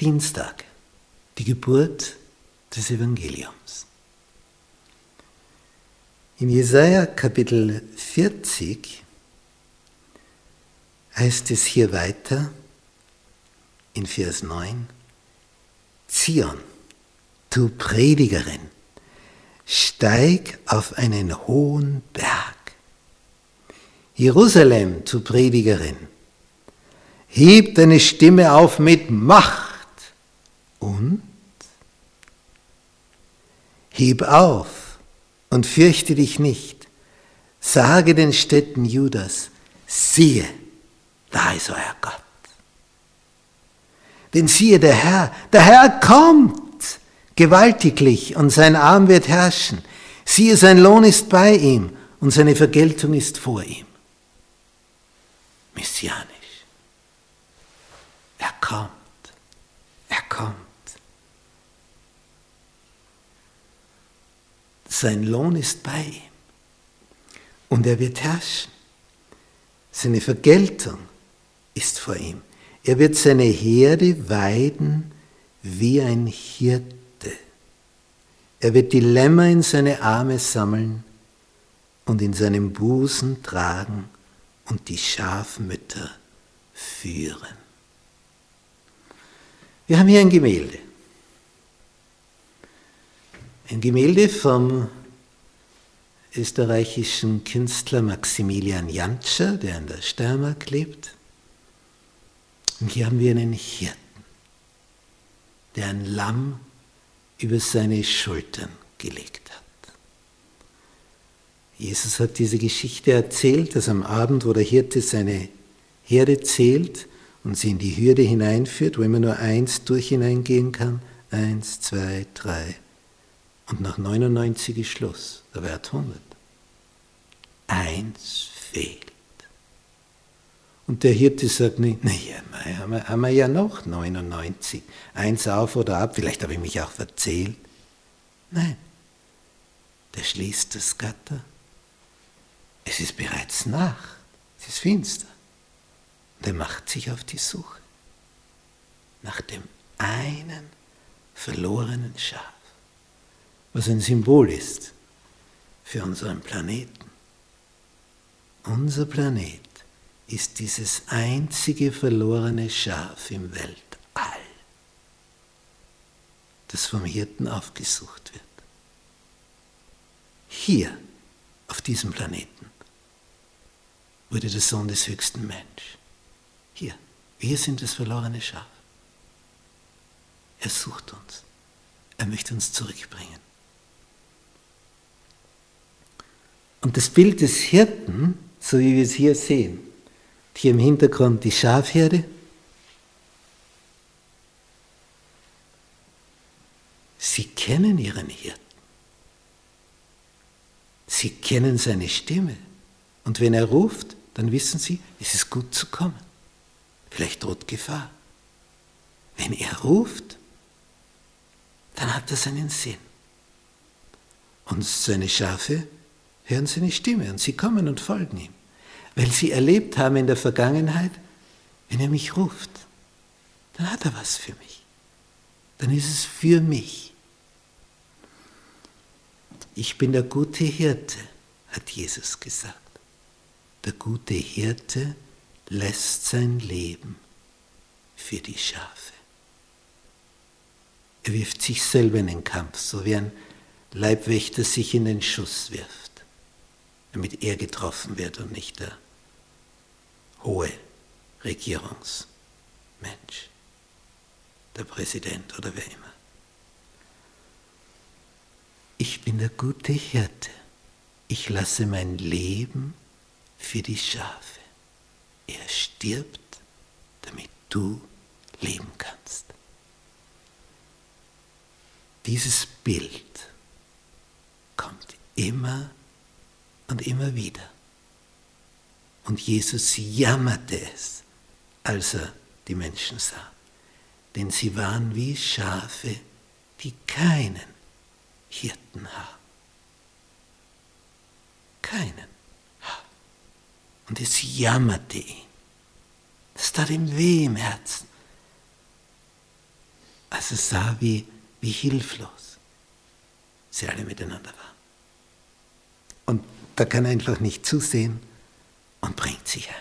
Dienstag, die Geburt des Evangeliums. In Jesaja Kapitel 40 heißt es hier weiter in Vers 9, Zion, du Predigerin, steig auf einen hohen Berg. Jerusalem, du Predigerin, heb deine Stimme auf mit Macht und heb auf und fürchte dich nicht. Sage den Städten Judas, siehe, da ist euer Gott. Denn siehe, der Herr, der Herr kommt gewaltiglich und sein Arm wird herrschen. Siehe, sein Lohn ist bei ihm und seine Vergeltung ist vor ihm. Messianisch. Er kommt. Er kommt. Sein Lohn ist bei ihm und er wird herrschen. Seine Vergeltung ist vor ihm. Er wird seine Herde weiden wie ein Hirte. Er wird die Lämmer in seine Arme sammeln und in seinem Busen tragen und die Schafmütter führen. Wir haben hier ein Gemälde. Ein Gemälde vom österreichischen Künstler Maximilian Jantscher, der in der Steiermark lebt. Und hier haben wir einen Hirten, der ein Lamm über seine Schultern gelegt hat. Jesus hat diese Geschichte erzählt, dass am Abend, wo der Hirte seine Herde zählt und sie in die Hürde hineinführt, wo immer nur eins durch hineingehen kann, eins, zwei, drei, und nach 99 ist Schluss, da wird 100. Eins fehlt. Und der Hirte sagt nicht, naja, haben haben wir ja noch 99. Eins auf oder ab, vielleicht habe ich mich auch verzählt. Nein, der schließt das Gatter. Es ist bereits Nacht, es ist finster. Und er macht sich auf die Suche nach dem einen verlorenen Schaf, was ein Symbol ist für unseren Planeten. Unser Planet ist dieses einzige verlorene Schaf im Weltall, das vom Hirten aufgesucht wird. Hier, auf diesem Planeten, wurde der Sohn des höchsten Mensch. Hier, wir sind das verlorene Schaf. Er sucht uns. Er möchte uns zurückbringen. Und das Bild des Hirten, so wie wir es hier sehen, hier im Hintergrund die Schafherde. Sie kennen ihren Hirten. Sie kennen seine Stimme. Und wenn er ruft, dann wissen sie, es ist gut zu kommen. Vielleicht droht Gefahr. Wenn er ruft, dann hat er seinen Sinn. Und seine Schafe hören seine Stimme und sie kommen und folgen ihm weil sie erlebt haben in der Vergangenheit, wenn er mich ruft, dann hat er was für mich. Dann ist es für mich. Ich bin der gute Hirte, hat Jesus gesagt. Der gute Hirte lässt sein Leben für die Schafe. Er wirft sich selber in den Kampf, so wie ein Leibwächter sich in den Schuss wirft, damit er getroffen wird und nicht der hohe Regierungsmensch, der Präsident oder wer immer. Ich bin der gute Hirte. Ich lasse mein Leben für die Schafe. Er stirbt, damit du leben kannst. Dieses Bild kommt immer und immer wieder. Und Jesus jammerte es, als er die Menschen sah. Denn sie waren wie Schafe, die keinen Hirten haben. Keinen. Und es jammerte ihn. Es tat ihm weh im Herzen. also sah, wie, wie hilflos sie alle miteinander waren. Und da kann er einfach nicht zusehen und bringt sich ein.